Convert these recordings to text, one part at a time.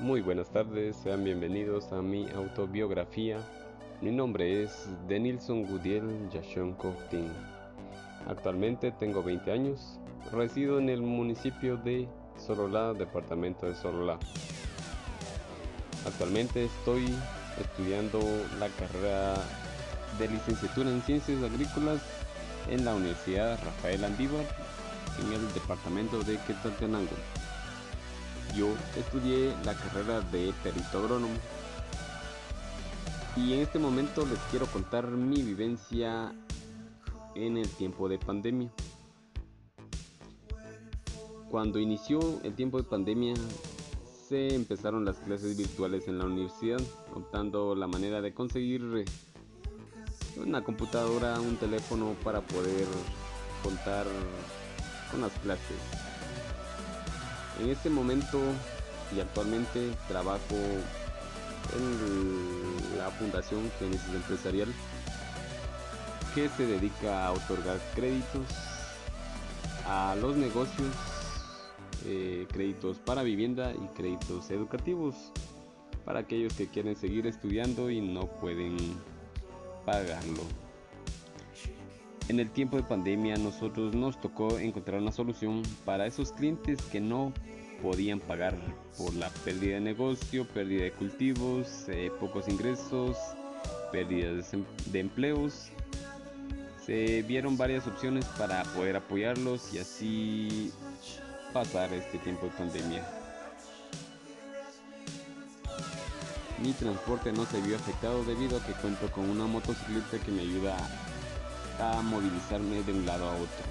Muy buenas tardes, sean bienvenidos a mi autobiografía. Mi nombre es Denilson Gudiel Yashon Koftin. Actualmente tengo 20 años, resido en el municipio de Sololá, departamento de Sololá. Actualmente estoy estudiando la carrera de licenciatura en Ciencias Agrícolas en la Universidad Rafael Andívar en el departamento de Quetzaltenango. Yo estudié la carrera de perito agrónomo y en este momento les quiero contar mi vivencia en el tiempo de pandemia. Cuando inició el tiempo de pandemia se empezaron las clases virtuales en la universidad, optando la manera de conseguir una computadora, un teléfono para poder contar con las clases. En este momento y actualmente trabajo en la Fundación Genesis Empresarial que se dedica a otorgar créditos a los negocios, eh, créditos para vivienda y créditos educativos para aquellos que quieren seguir estudiando y no pueden pagarlo. En el tiempo de pandemia nosotros nos tocó encontrar una solución para esos clientes que no podían pagar por la pérdida de negocio, pérdida de cultivos, eh, pocos ingresos, pérdida de empleos. Se vieron varias opciones para poder apoyarlos y así pasar este tiempo de pandemia. Mi transporte no se vio afectado debido a que cuento con una motocicleta que me ayuda a movilizarme de un lado a otro.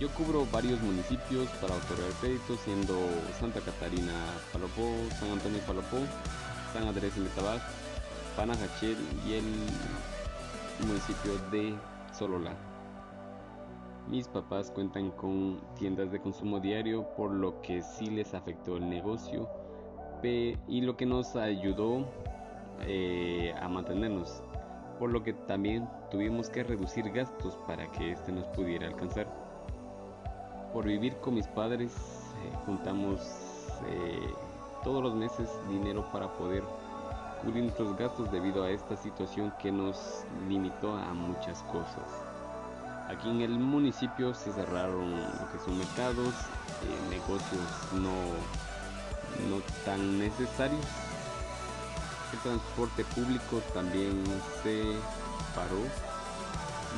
Yo cubro varios municipios para otorgar créditos, siendo Santa Catarina Palopó, San Antonio Palopó, San Andrés Metabaj, Panajachel y el municipio de Sololá. Mis papás cuentan con tiendas de consumo diario, por lo que sí les afectó el negocio y lo que nos ayudó eh, a mantenernos, por lo que también tuvimos que reducir gastos para que este nos pudiera alcanzar. Por vivir con mis padres eh, juntamos eh, todos los meses dinero para poder cubrir nuestros gastos debido a esta situación que nos limitó a muchas cosas. Aquí en el municipio se cerraron lo que son mercados, negocios no no tan necesarios. El transporte público también se paró.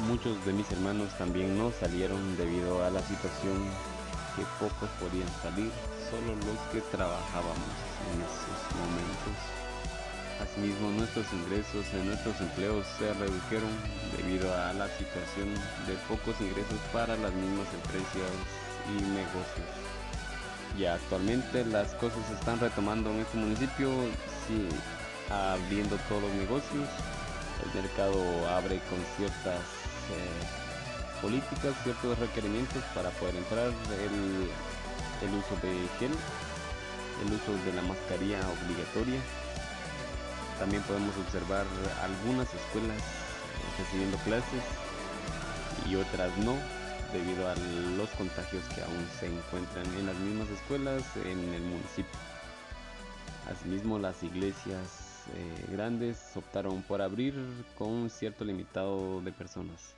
Muchos de mis hermanos también no salieron debido a la situación que pocos podían salir, solo los que trabajábamos en esos momentos. Asimismo, nuestros ingresos en nuestros empleos se redujeron debido a la situación de pocos ingresos para las mismas empresas y negocios. Ya actualmente las cosas se están retomando en este municipio, sí, abriendo todos los negocios. El mercado abre con ciertas eh, políticas, ciertos requerimientos para poder entrar. El, el uso de gel, el uso de la mascarilla obligatoria. También podemos observar algunas escuelas eh, recibiendo clases y otras no debido a los contagios que aún se encuentran en las mismas escuelas en el municipio. Asimismo, las iglesias eh, grandes optaron por abrir con un cierto limitado de personas.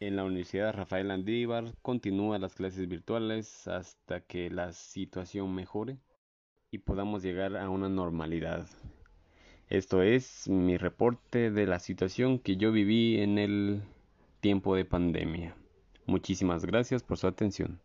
En la Universidad Rafael Andívar continúan las clases virtuales hasta que la situación mejore y podamos llegar a una normalidad. Esto es mi reporte de la situación que yo viví en el tiempo de pandemia. Muchísimas gracias por su atención.